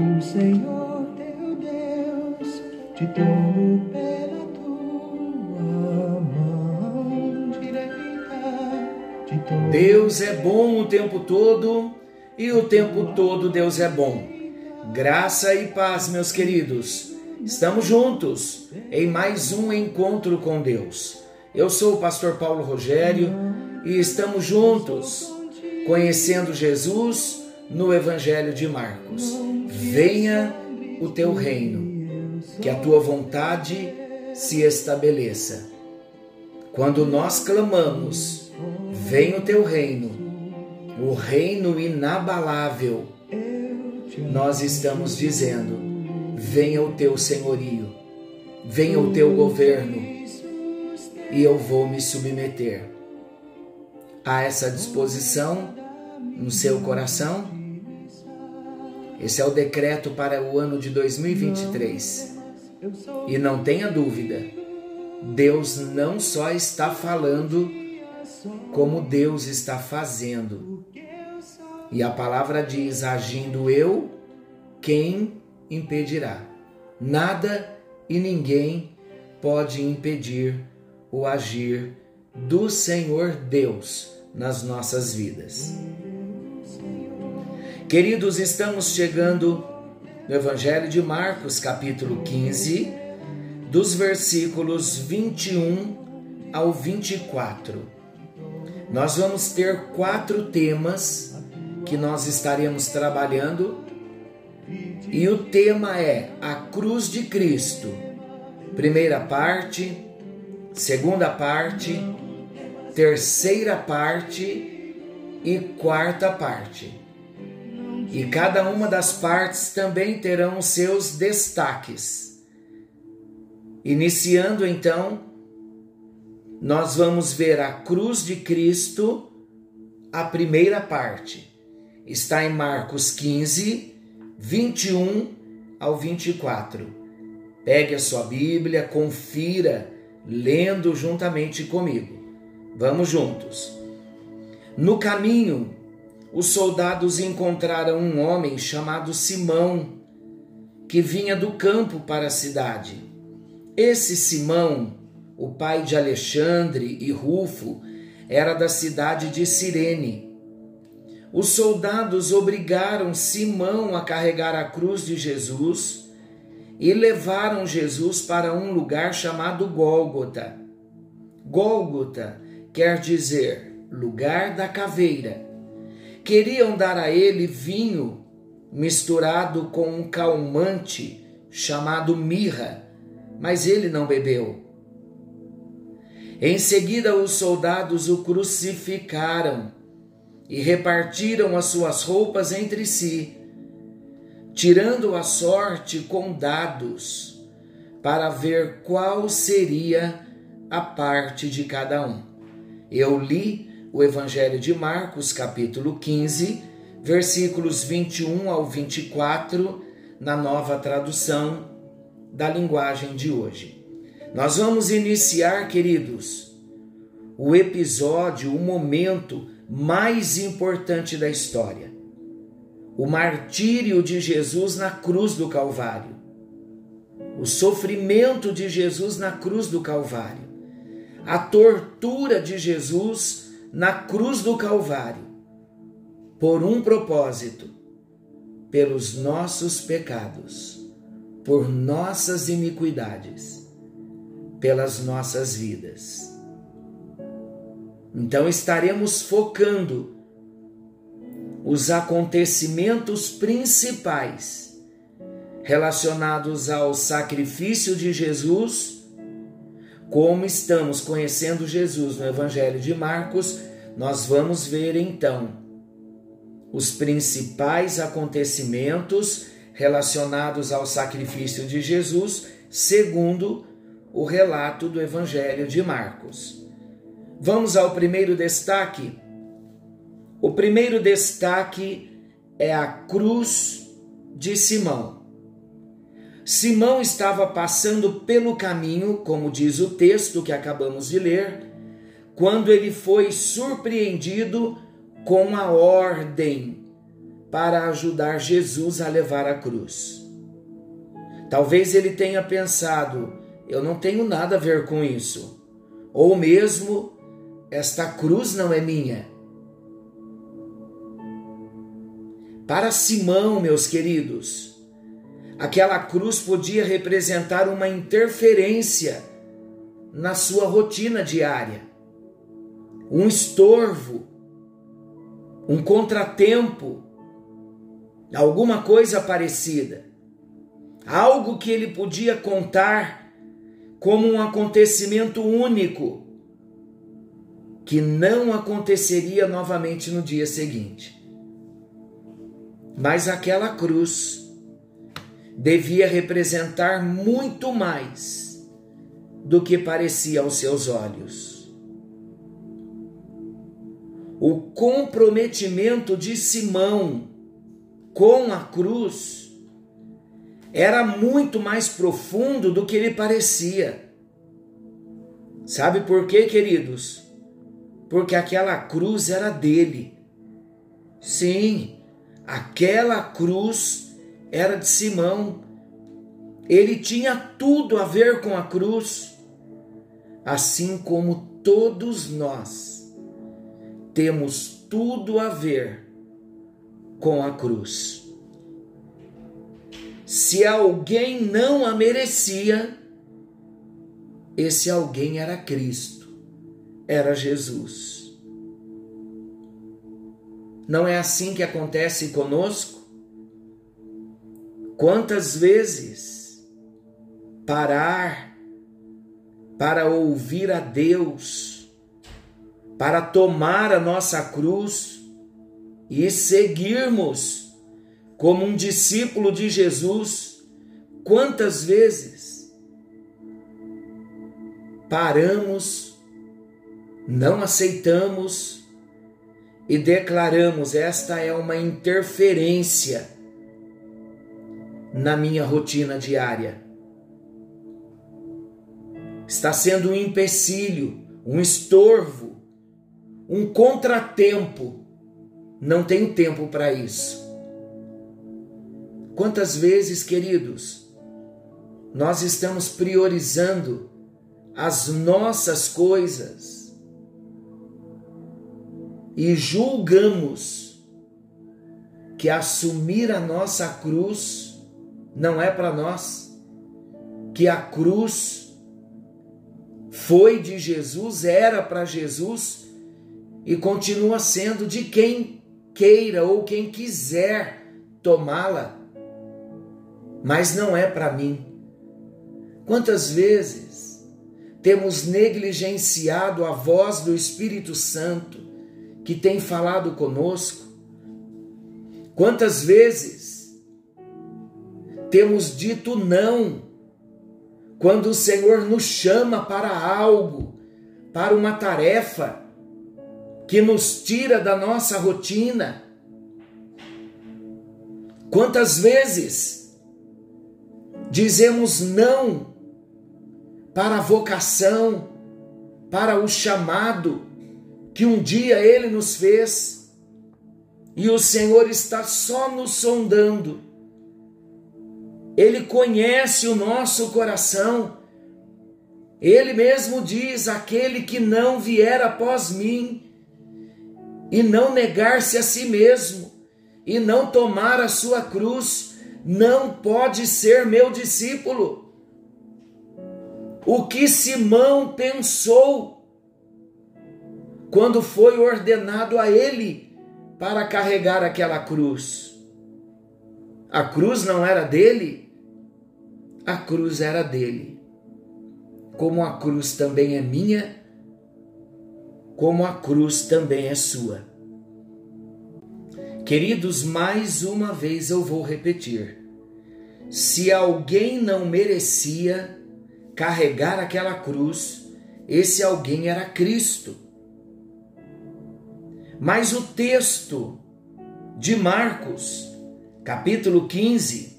O Senhor teu Deus te tomou pela tua mão direita. Deus é bom o tempo todo e o tempo todo Deus é bom. Graça e paz, meus queridos. Estamos juntos em mais um encontro com Deus. Eu sou o pastor Paulo Rogério e estamos juntos conhecendo Jesus no Evangelho de Marcos. Venha o teu reino, que a tua vontade se estabeleça. Quando nós clamamos, venha o teu reino, o reino inabalável, nós estamos dizendo: venha o teu senhorio, venha o teu governo, e eu vou me submeter a essa disposição no seu coração? Esse é o decreto para o ano de 2023. E não tenha dúvida, Deus não só está falando, como Deus está fazendo. E a palavra diz: agindo eu, quem impedirá? Nada e ninguém pode impedir o agir do Senhor Deus nas nossas vidas. Queridos, estamos chegando no Evangelho de Marcos, capítulo 15, dos versículos 21 ao 24. Nós vamos ter quatro temas que nós estaremos trabalhando, e o tema é a cruz de Cristo. Primeira parte, segunda parte, terceira parte e quarta parte. E cada uma das partes também terão seus destaques. Iniciando então, nós vamos ver a cruz de Cristo, a primeira parte. Está em Marcos 15, 21 ao 24. Pegue a sua Bíblia, confira, lendo juntamente comigo. Vamos juntos. No caminho, os soldados encontraram um homem chamado Simão, que vinha do campo para a cidade. Esse Simão, o pai de Alexandre e Rufo, era da cidade de Cirene. Os soldados obrigaram Simão a carregar a cruz de Jesus e levaram Jesus para um lugar chamado Gólgota. Gólgota quer dizer lugar da caveira queriam dar a ele vinho misturado com um calmante chamado mirra, mas ele não bebeu. Em seguida, os soldados o crucificaram e repartiram as suas roupas entre si, tirando a sorte com dados, para ver qual seria a parte de cada um. Eu li o Evangelho de Marcos, capítulo 15, versículos 21 ao 24, na nova tradução da linguagem de hoje. Nós vamos iniciar, queridos, o episódio, o momento mais importante da história. O martírio de Jesus na cruz do Calvário. O sofrimento de Jesus na cruz do Calvário. A tortura de Jesus na cruz do Calvário, por um propósito, pelos nossos pecados, por nossas iniquidades, pelas nossas vidas. Então estaremos focando os acontecimentos principais relacionados ao sacrifício de Jesus como estamos conhecendo Jesus no Evangelho de Marcos, nós vamos ver então os principais acontecimentos relacionados ao sacrifício de Jesus, segundo o relato do Evangelho de Marcos. Vamos ao primeiro destaque. O primeiro destaque é a cruz de Simão. Simão estava passando pelo caminho, como diz o texto que acabamos de ler, quando ele foi surpreendido com a ordem para ajudar Jesus a levar a cruz. Talvez ele tenha pensado: eu não tenho nada a ver com isso. Ou mesmo, esta cruz não é minha. Para Simão, meus queridos, aquela cruz podia representar uma interferência na sua rotina diária, um estorvo, um contratempo, alguma coisa parecida, algo que ele podia contar como um acontecimento único que não aconteceria novamente no dia seguinte. Mas aquela cruz devia representar muito mais do que parecia aos seus olhos. O comprometimento de Simão com a cruz era muito mais profundo do que ele parecia. Sabe por quê, queridos? Porque aquela cruz era dele. Sim, Aquela cruz era de Simão. Ele tinha tudo a ver com a cruz, assim como todos nós temos tudo a ver com a cruz. Se alguém não a merecia, esse alguém era Cristo, era Jesus. Não é assim que acontece conosco? Quantas vezes parar para ouvir a Deus, para tomar a nossa cruz e seguirmos como um discípulo de Jesus, quantas vezes paramos, não aceitamos, e declaramos: esta é uma interferência na minha rotina diária. Está sendo um empecilho, um estorvo, um contratempo. Não tenho tempo para isso. Quantas vezes, queridos, nós estamos priorizando as nossas coisas e julgamos que assumir a nossa cruz não é para nós, que a cruz foi de Jesus, era para Jesus e continua sendo de quem queira ou quem quiser tomá-la, mas não é para mim. Quantas vezes temos negligenciado a voz do Espírito Santo que tem falado conosco. Quantas vezes temos dito não quando o Senhor nos chama para algo, para uma tarefa que nos tira da nossa rotina? Quantas vezes dizemos não para a vocação, para o chamado, que um dia ele nos fez e o Senhor está só nos sondando. Ele conhece o nosso coração. Ele mesmo diz: aquele que não vier após mim e não negar-se a si mesmo e não tomar a sua cruz, não pode ser meu discípulo. O que Simão pensou quando foi ordenado a ele para carregar aquela cruz. A cruz não era dele, a cruz era dele. Como a cruz também é minha, como a cruz também é sua. Queridos, mais uma vez eu vou repetir. Se alguém não merecia carregar aquela cruz, esse alguém era Cristo. Mas o texto de Marcos, capítulo 15,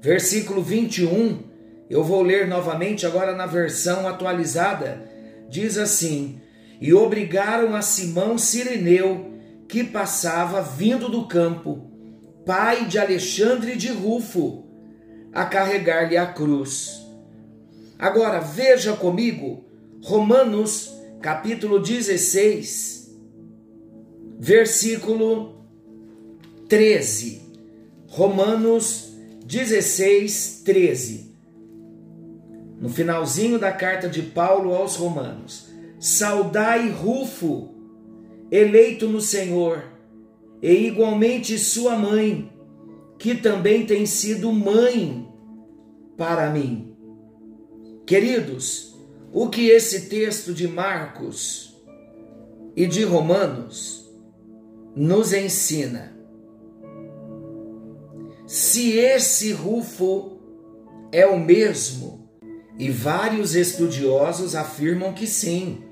versículo 21, eu vou ler novamente agora na versão atualizada, diz assim: E obrigaram a Simão Sireneu, que passava vindo do campo, pai de Alexandre de Rufo, a carregar-lhe a cruz. Agora veja comigo Romanos capítulo 16, versículo 13. Romanos 16, 13. No finalzinho da carta de Paulo aos Romanos. Saudai Rufo, eleito no Senhor, e igualmente sua mãe, que também tem sido mãe para mim. Queridos, o que esse texto de Marcos e de Romanos nos ensina? Se esse Rufo é o mesmo, e vários estudiosos afirmam que sim,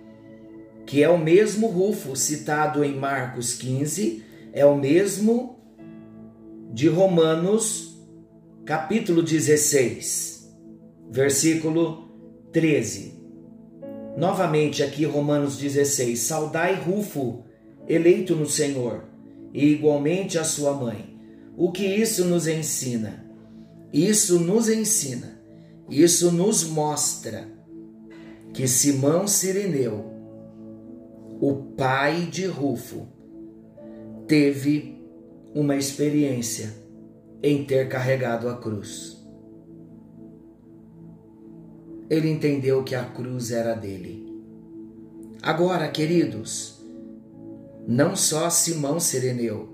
que é o mesmo Rufo citado em Marcos 15, é o mesmo de Romanos, capítulo 16, versículo 13. Novamente aqui Romanos 16: Saudai Rufo, eleito no Senhor, e igualmente a sua mãe. O que isso nos ensina? Isso nos ensina, isso nos mostra que Simão Sirineu, o pai de Rufo, teve uma experiência em ter carregado a cruz ele entendeu que a cruz era dele. Agora, queridos, não só Simão Sereneu,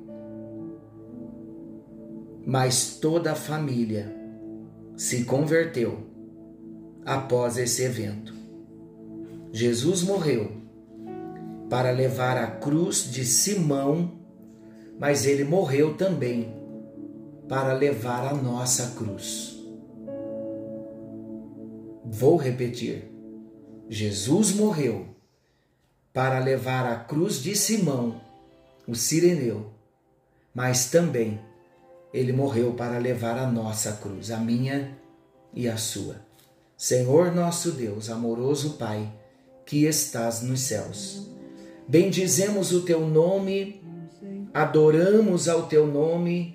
mas toda a família se converteu após esse evento. Jesus morreu para levar a cruz de Simão, mas ele morreu também para levar a nossa cruz. Vou repetir. Jesus morreu para levar a cruz de Simão, o sireneu, mas também ele morreu para levar a nossa cruz, a minha e a sua. Senhor nosso Deus, amoroso Pai, que estás nos céus, bendizemos o teu nome, adoramos ao teu nome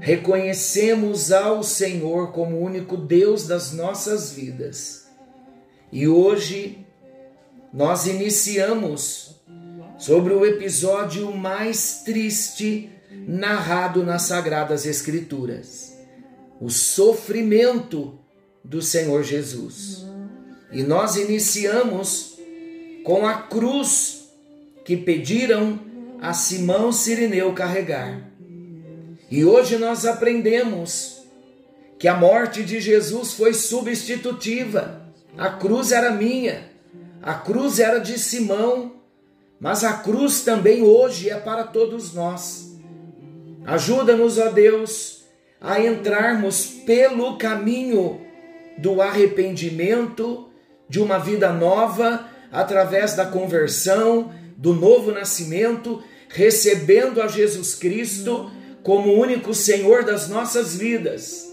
reconhecemos ao Senhor como único Deus das nossas vidas. E hoje nós iniciamos sobre o episódio mais triste narrado nas Sagradas Escrituras: o sofrimento do Senhor Jesus. E nós iniciamos com a cruz que pediram a Simão Sirineu carregar. E hoje nós aprendemos que a morte de Jesus foi substitutiva. A cruz era minha, a cruz era de Simão, mas a cruz também hoje é para todos nós. Ajuda-nos, ó Deus, a entrarmos pelo caminho do arrependimento, de uma vida nova, através da conversão, do novo nascimento, recebendo a Jesus Cristo como único Senhor das nossas vidas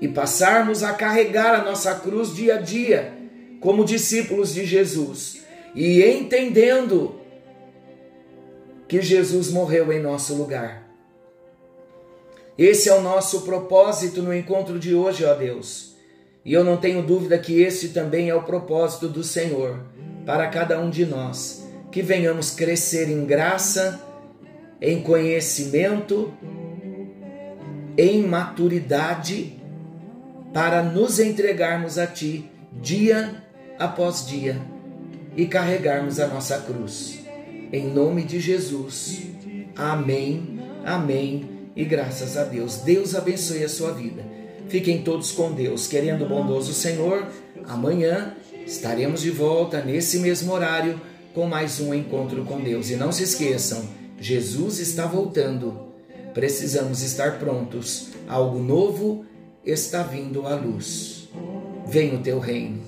e passarmos a carregar a nossa cruz dia a dia como discípulos de Jesus e entendendo que Jesus morreu em nosso lugar. Esse é o nosso propósito no encontro de hoje, ó Deus. E eu não tenho dúvida que esse também é o propósito do Senhor para cada um de nós, que venhamos crescer em graça em conhecimento, em maturidade, para nos entregarmos a Ti dia após dia e carregarmos a nossa cruz. Em nome de Jesus. Amém, amém e graças a Deus. Deus abençoe a sua vida. Fiquem todos com Deus, querendo o bondoso Senhor. Amanhã estaremos de volta nesse mesmo horário com mais um encontro com Deus. E não se esqueçam, Jesus está voltando. Precisamos estar prontos. Algo novo está vindo à luz. Vem o teu reino.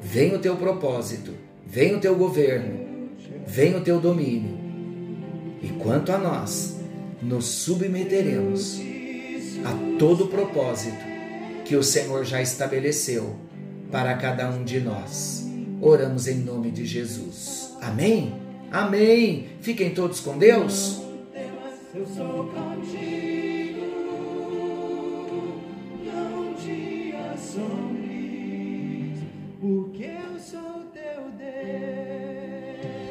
Vem o teu propósito. Vem o teu governo. Vem o teu domínio. E quanto a nós, nos submeteremos a todo o propósito que o Senhor já estabeleceu para cada um de nós. Oramos em nome de Jesus. Amém? Amém. Fiquem todos com Deus. Eu sou